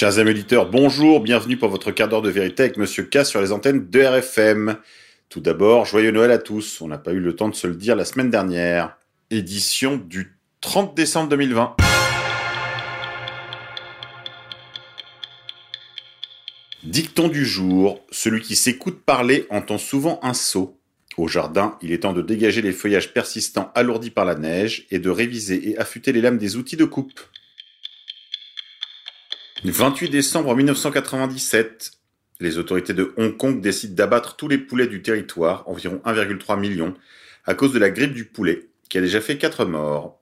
Chers amis auditeurs, bonjour, bienvenue pour votre quart d'heure de vérité avec Monsieur K sur les antennes de RFM. Tout d'abord, joyeux Noël à tous, on n'a pas eu le temps de se le dire la semaine dernière. Édition du 30 décembre 2020. Dicton du jour, celui qui s'écoute parler entend souvent un sot. Au jardin, il est temps de dégager les feuillages persistants alourdis par la neige et de réviser et affûter les lames des outils de coupe. 28 décembre 1997, les autorités de Hong Kong décident d'abattre tous les poulets du territoire, environ 1,3 million, à cause de la grippe du poulet, qui a déjà fait 4 morts.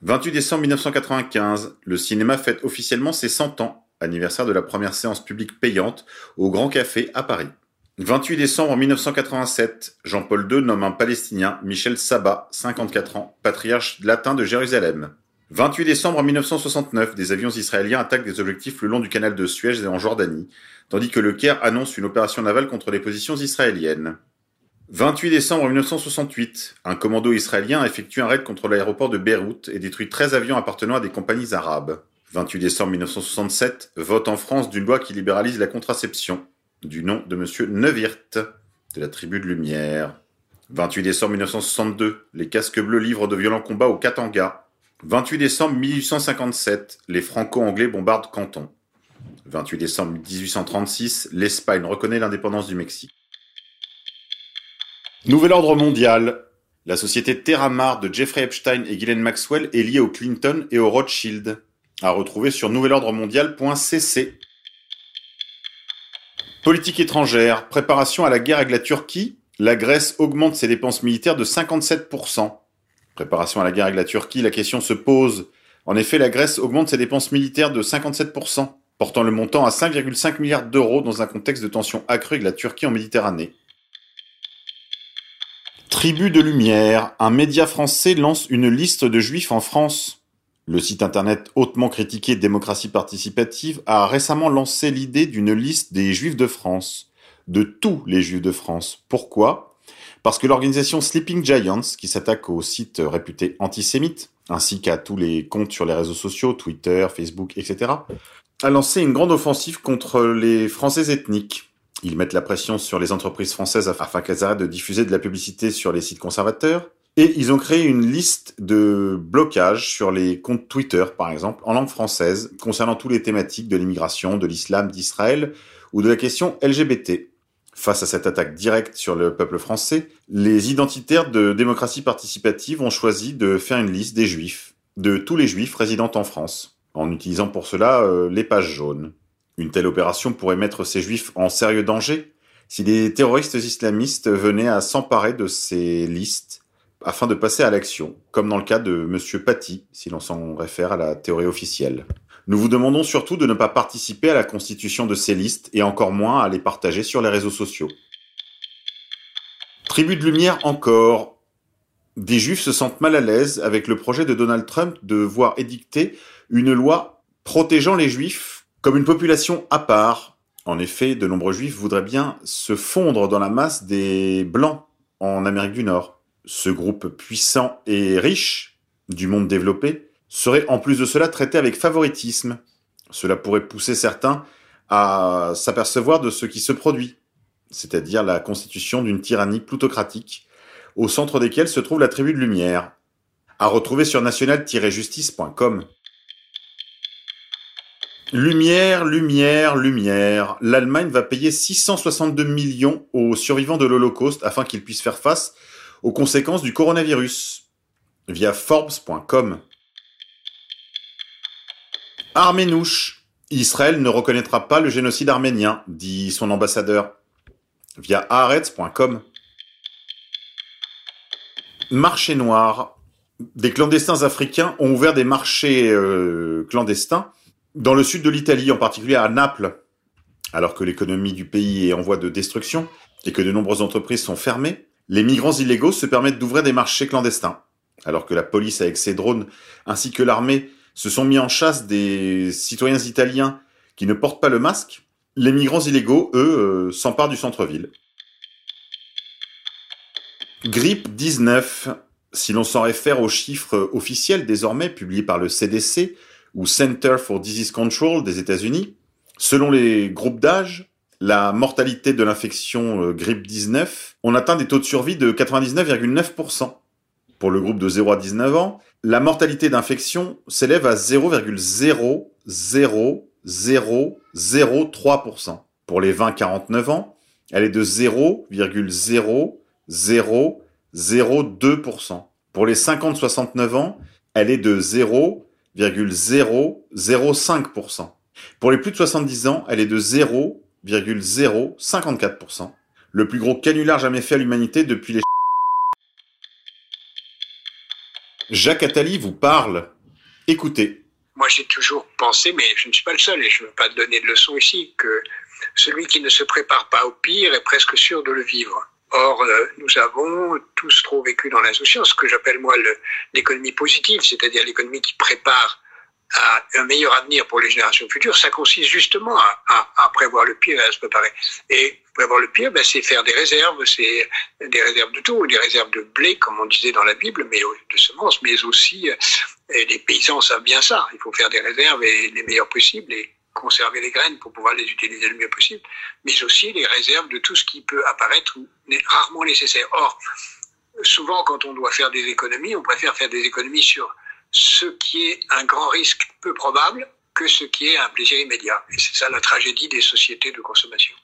28 décembre 1995, le cinéma fête officiellement ses 100 ans, anniversaire de la première séance publique payante au Grand Café à Paris. 28 décembre 1987, Jean-Paul II nomme un Palestinien, Michel Sabat, 54 ans, patriarche latin de Jérusalem. 28 décembre 1969, des avions israéliens attaquent des objectifs le long du canal de Suez et en Jordanie, tandis que le Caire annonce une opération navale contre les positions israéliennes. 28 décembre 1968, un commando israélien effectue un raid contre l'aéroport de Beyrouth et détruit 13 avions appartenant à des compagnies arabes. 28 décembre 1967, vote en France d'une loi qui libéralise la contraception, du nom de monsieur Neuwirth, de la tribu de Lumière. 28 décembre 1962, les casques bleus livrent de violents combats au Katanga, 28 décembre 1857, les Franco-Anglais bombardent Canton. 28 décembre 1836, l'Espagne reconnaît l'indépendance du Mexique. Nouvel ordre mondial. La société Terramar de Jeffrey Epstein et Ghislaine Maxwell est liée au Clinton et au Rothschild. À retrouver sur nouvelordremondial.cc. Politique étrangère. Préparation à la guerre avec la Turquie. La Grèce augmente ses dépenses militaires de 57% préparation à la guerre avec la Turquie, la question se pose. En effet, la Grèce augmente ses dépenses militaires de 57%, portant le montant à 5,5 milliards d'euros dans un contexte de tension accrue avec la Turquie en Méditerranée. Tribu de Lumière, un média français lance une liste de juifs en France. Le site internet hautement critiqué Démocratie participative a récemment lancé l'idée d'une liste des juifs de France. De tous les juifs de France. Pourquoi? Parce que l'organisation Sleeping Giants, qui s'attaque aux sites réputés antisémites, ainsi qu'à tous les comptes sur les réseaux sociaux, Twitter, Facebook, etc., a lancé une grande offensive contre les Français ethniques. Ils mettent la pression sur les entreprises françaises afin qu'elles arrêtent de diffuser de la publicité sur les sites conservateurs. Et ils ont créé une liste de blocages sur les comptes Twitter, par exemple, en langue française, concernant toutes les thématiques de l'immigration, de l'islam, d'Israël ou de la question LGBT. Face à cette attaque directe sur le peuple français, les identitaires de démocratie participative ont choisi de faire une liste des juifs, de tous les juifs résidant en France, en utilisant pour cela euh, les pages jaunes. Une telle opération pourrait mettre ces juifs en sérieux danger si des terroristes islamistes venaient à s'emparer de ces listes afin de passer à l'action, comme dans le cas de M. Paty, si l'on s'en réfère à la théorie officielle. Nous vous demandons surtout de ne pas participer à la constitution de ces listes et encore moins à les partager sur les réseaux sociaux. Tribu de lumière encore. Des juifs se sentent mal à l'aise avec le projet de Donald Trump de voir édicter une loi protégeant les juifs comme une population à part. En effet, de nombreux juifs voudraient bien se fondre dans la masse des blancs en Amérique du Nord. Ce groupe puissant et riche du monde développé serait en plus de cela traité avec favoritisme. Cela pourrait pousser certains à s'apercevoir de ce qui se produit, c'est-à-dire la constitution d'une tyrannie plutocratique, au centre desquelles se trouve la tribu de lumière, à retrouver sur national-justice.com. Lumière, lumière, lumière. L'Allemagne va payer 662 millions aux survivants de l'Holocauste afin qu'ils puissent faire face aux conséquences du coronavirus. Via Forbes.com. Arménouche. Israël ne reconnaîtra pas le génocide arménien, dit son ambassadeur, via haaretz.com. Marché noir. Des clandestins africains ont ouvert des marchés euh, clandestins dans le sud de l'Italie, en particulier à Naples, alors que l'économie du pays est en voie de destruction et que de nombreuses entreprises sont fermées. Les migrants illégaux se permettent d'ouvrir des marchés clandestins, alors que la police avec ses drones ainsi que l'armée se sont mis en chasse des citoyens italiens qui ne portent pas le masque, les migrants illégaux, eux, euh, s'emparent du centre-ville. Grippe 19. Si l'on s'en réfère aux chiffres officiels désormais publiés par le CDC ou Center for Disease Control des États-Unis, Selon les groupes d'âge, la mortalité de l'infection euh, grippe 19, on atteint des taux de survie de 99,9%. Pour le groupe de 0 à 19 ans, la mortalité d'infection s'élève à 0,00003%. Pour les 20-49 ans, elle est de 0,00002%. Pour les 50-69 ans, elle est de 0,005%. Pour les plus de 70 ans, elle est de 0,054%. Le plus gros canular jamais fait à l'humanité depuis les... Jacques Attali vous parle. Écoutez. Moi, j'ai toujours pensé, mais je ne suis pas le seul et je ne veux pas donner de leçon ici, que celui qui ne se prépare pas au pire est presque sûr de le vivre. Or, euh, nous avons tous trop vécu dans l'insouciance, ce que j'appelle moi l'économie positive, c'est-à-dire l'économie qui prépare un meilleur avenir pour les générations futures. Ça consiste justement à, à, à prévoir le pire et à se préparer. Et prévoir le pire, ben, c'est faire des réserves, c'est des réserves de tout, des réserves de blé, comme on disait dans la Bible, mais de semences, mais aussi, euh, les paysans savent bien ça. Il faut faire des réserves et les meilleures possibles. Et conserver les graines pour pouvoir les utiliser le mieux possible, mais aussi les réserves de tout ce qui peut apparaître rarement nécessaire. Or, souvent, quand on doit faire des économies, on préfère faire des économies sur ce qui est un grand risque peu probable que ce qui est un plaisir immédiat. Et c'est ça la tragédie des sociétés de consommation.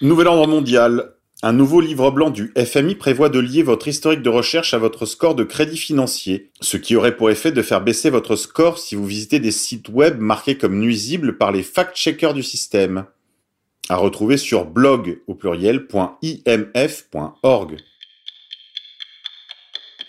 Nouvel ordre mondial. Un nouveau livre blanc du FMI prévoit de lier votre historique de recherche à votre score de crédit financier, ce qui aurait pour effet de faire baisser votre score si vous visitez des sites web marqués comme nuisibles par les fact-checkers du système. À retrouver sur blog au pluriel.imf.org.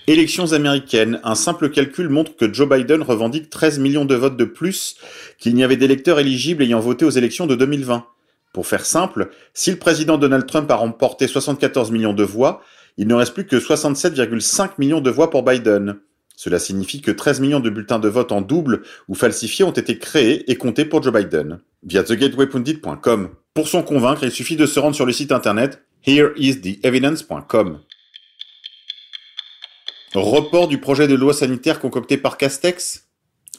Élections américaines. Un simple calcul montre que Joe Biden revendique 13 millions de votes de plus qu'il n'y avait d'électeurs éligibles ayant voté aux élections de 2020. Pour faire simple, si le président Donald Trump a remporté 74 millions de voix, il ne reste plus que 67,5 millions de voix pour Biden. Cela signifie que 13 millions de bulletins de vote en double ou falsifiés ont été créés et comptés pour Joe Biden, via thegatewaypundit.com. Pour s'en convaincre, il suffit de se rendre sur le site internet hereistheevidence.com. Report du projet de loi sanitaire concocté par Castex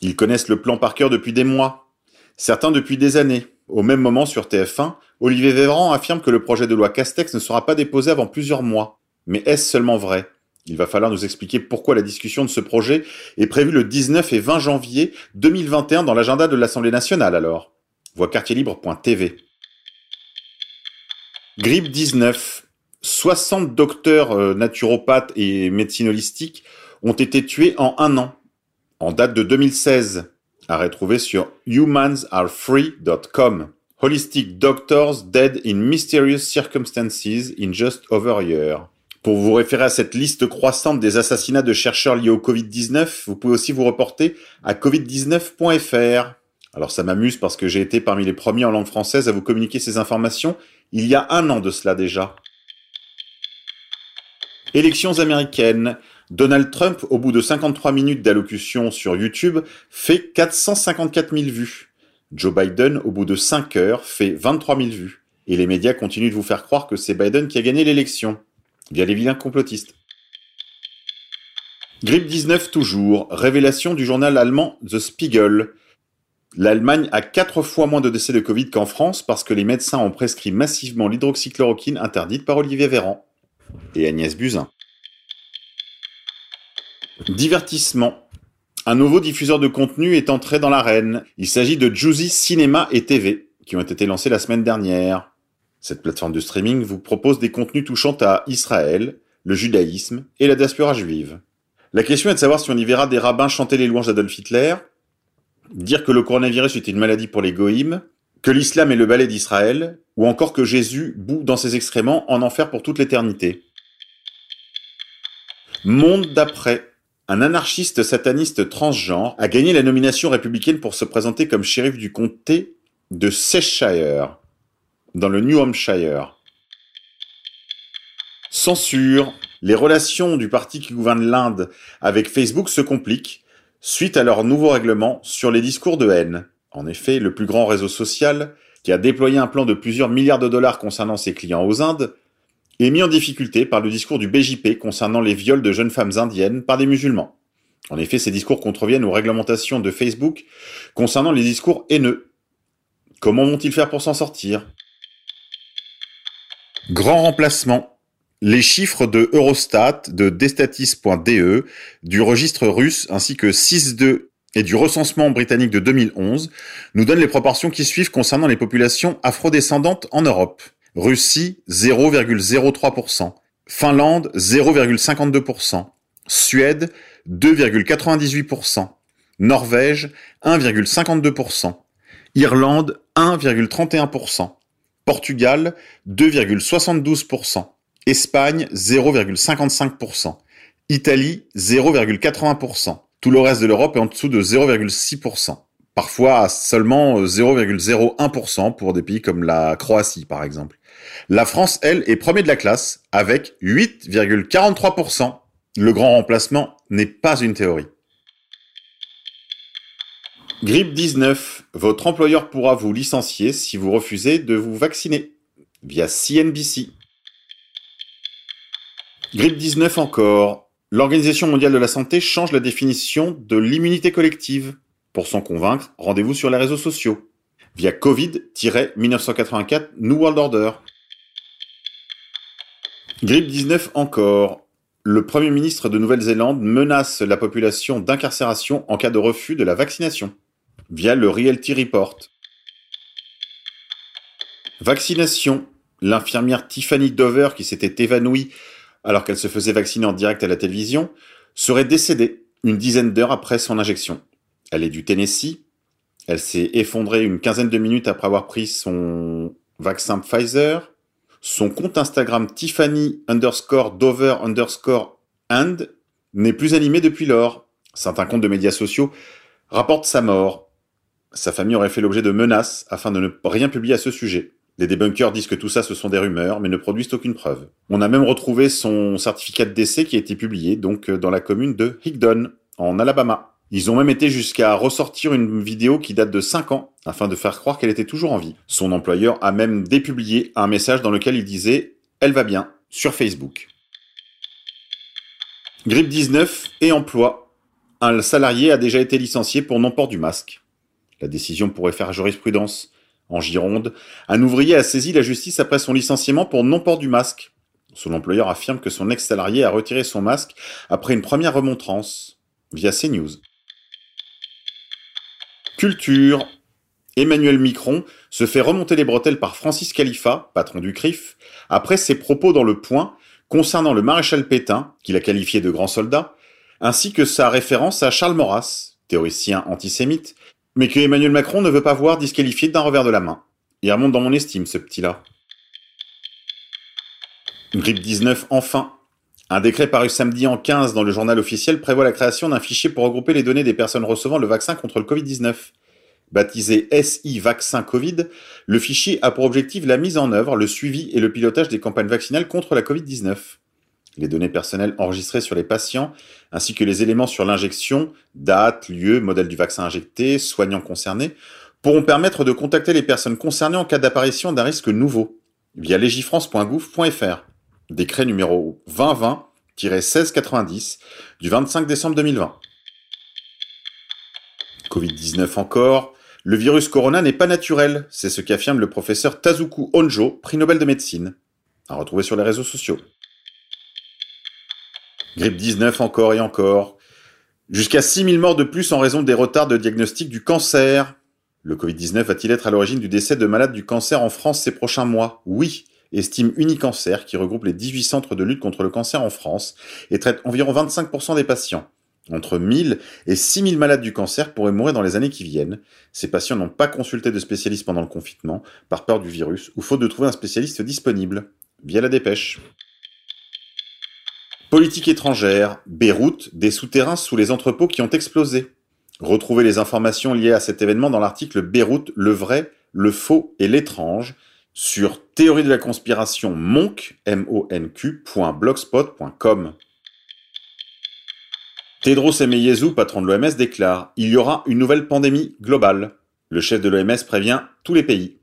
Ils connaissent le plan par cœur depuis des mois, certains depuis des années. Au même moment, sur TF1, Olivier Véran affirme que le projet de loi Castex ne sera pas déposé avant plusieurs mois. Mais est-ce seulement vrai? Il va falloir nous expliquer pourquoi la discussion de ce projet est prévue le 19 et 20 janvier 2021 dans l'agenda de l'Assemblée nationale alors. Voix quartierlibre.tv. Grippe 19. 60 docteurs euh, naturopathes et médecine holistique ont été tués en un an. En date de 2016 à retrouver sur humansarefree.com. Holistic Doctors Dead in Mysterious Circumstances in Just Over a Year. Pour vous référer à cette liste croissante des assassinats de chercheurs liés au Covid-19, vous pouvez aussi vous reporter à covid19.fr. Alors ça m'amuse parce que j'ai été parmi les premiers en langue française à vous communiquer ces informations il y a un an de cela déjà. Élections américaines. Donald Trump, au bout de 53 minutes d'allocution sur YouTube, fait 454 000 vues. Joe Biden, au bout de 5 heures, fait 23 000 vues. Et les médias continuent de vous faire croire que c'est Biden qui a gagné l'élection, via les vilains complotistes. Grippe 19 toujours, révélation du journal allemand The Spiegel. L'Allemagne a 4 fois moins de décès de Covid qu'en France parce que les médecins ont prescrit massivement l'hydroxychloroquine interdite par Olivier Véran et Agnès Buzyn. Divertissement. Un nouveau diffuseur de contenu est entré dans l'arène. Il s'agit de Juicy Cinéma et TV, qui ont été lancés la semaine dernière. Cette plateforme de streaming vous propose des contenus touchant à Israël, le judaïsme et la diaspora juive. La question est de savoir si on y verra des rabbins chanter les louanges d'Adolf Hitler, dire que le coronavirus était une maladie pour les goïms, que l'islam est le balai d'Israël, ou encore que Jésus bout dans ses excréments en enfer pour toute l'éternité. Monde d'après. Un anarchiste sataniste transgenre a gagné la nomination républicaine pour se présenter comme shérif du comté de Cheshire, dans le New Hampshire. Censure. Les relations du parti qui gouverne l'Inde avec Facebook se compliquent suite à leur nouveau règlement sur les discours de haine. En effet, le plus grand réseau social, qui a déployé un plan de plusieurs milliards de dollars concernant ses clients aux Indes, est mis en difficulté par le discours du BJP concernant les viols de jeunes femmes indiennes par des musulmans. En effet, ces discours contreviennent aux réglementations de Facebook concernant les discours haineux. Comment vont-ils faire pour s'en sortir? Grand remplacement. Les chiffres de Eurostat, de Destatis.de, du registre russe ainsi que 6.2 et du recensement britannique de 2011 nous donnent les proportions qui suivent concernant les populations afrodescendantes en Europe. Russie 0,03%, Finlande 0,52%, Suède 2,98%, Norvège 1,52%, Irlande 1,31%, Portugal 2,72%, Espagne 0,55%, Italie 0,80%. Tout le reste de l'Europe est en dessous de 0,6%. Parfois seulement 0,01% pour des pays comme la Croatie par exemple. La France, elle, est premier de la classe avec 8,43%. Le grand remplacement n'est pas une théorie. Grippe 19. Votre employeur pourra vous licencier si vous refusez de vous vacciner via CNBC. Grippe 19 encore. L'Organisation mondiale de la santé change la définition de l'immunité collective. Pour s'en convaincre, rendez-vous sur les réseaux sociaux via Covid-1984 New World Order. Grippe 19 encore. Le Premier ministre de Nouvelle-Zélande menace la population d'incarcération en cas de refus de la vaccination via le Realty Report. Vaccination. L'infirmière Tiffany Dover, qui s'était évanouie alors qu'elle se faisait vacciner en direct à la télévision, serait décédée une dizaine d'heures après son injection. Elle est du Tennessee. Elle s'est effondrée une quinzaine de minutes après avoir pris son vaccin Pfizer. Son compte Instagram Tiffany underscore Dover underscore and n'est plus animé depuis lors. Certains comptes de médias sociaux rapportent sa mort. Sa famille aurait fait l'objet de menaces afin de ne rien publier à ce sujet. Les débunkers disent que tout ça ce sont des rumeurs, mais ne produisent aucune preuve. On a même retrouvé son certificat de décès qui a été publié donc euh, dans la commune de Higdon, en Alabama. Ils ont même été jusqu'à ressortir une vidéo qui date de 5 ans afin de faire croire qu'elle était toujours en vie. Son employeur a même dépublié un message dans lequel il disait Elle va bien sur Facebook. Grippe 19 et emploi. Un salarié a déjà été licencié pour non-port du masque. La décision pourrait faire jurisprudence. En Gironde, un ouvrier a saisi la justice après son licenciement pour non-port du masque. Son employeur affirme que son ex-salarié a retiré son masque après une première remontrance, via CNews. Culture. Emmanuel Micron se fait remonter les bretelles par Francis Khalifa, patron du CRIF, après ses propos dans Le Point concernant le maréchal Pétain, qu'il a qualifié de grand soldat, ainsi que sa référence à Charles Maurras, théoricien antisémite, mais que Emmanuel Macron ne veut pas voir disqualifié d'un revers de la main. Il remonte dans mon estime, ce petit-là. Grippe 19, enfin. Un décret paru samedi en 15 dans le journal officiel prévoit la création d'un fichier pour regrouper les données des personnes recevant le vaccin contre le Covid-19. Baptisé SI Vaccin Covid, le fichier a pour objectif la mise en œuvre, le suivi et le pilotage des campagnes vaccinales contre la Covid-19 les données personnelles enregistrées sur les patients, ainsi que les éléments sur l'injection, date, lieu, modèle du vaccin injecté, soignants concernés, pourront permettre de contacter les personnes concernées en cas d'apparition d'un risque nouveau, via legifrance.gouv.fr. Décret numéro 2020-1690 du 25 décembre 2020. Covid-19 encore. Le virus corona n'est pas naturel, c'est ce qu'affirme le professeur Tazuku Honjo, prix Nobel de médecine. À retrouver sur les réseaux sociaux. Grippe 19 encore et encore. Jusqu'à 6000 morts de plus en raison des retards de diagnostic du cancer. Le Covid-19 va-t-il être à l'origine du décès de malades du cancer en France ces prochains mois? Oui, estime Unicancer, qui regroupe les 18 centres de lutte contre le cancer en France et traite environ 25% des patients. Entre 1000 et 6000 malades du cancer pourraient mourir dans les années qui viennent. Ces patients n'ont pas consulté de spécialiste pendant le confinement, par peur du virus, ou faute de trouver un spécialiste disponible. Via la dépêche. Politique étrangère, Beyrouth, des souterrains sous les entrepôts qui ont explosé. Retrouvez les informations liées à cet événement dans l'article Beyrouth, le vrai, le faux et l'étrange sur théorie de la conspiration monk, Tedros Ghebreyesus, patron de l'OMS, déclare Il y aura une nouvelle pandémie globale. Le chef de l'OMS prévient tous les pays.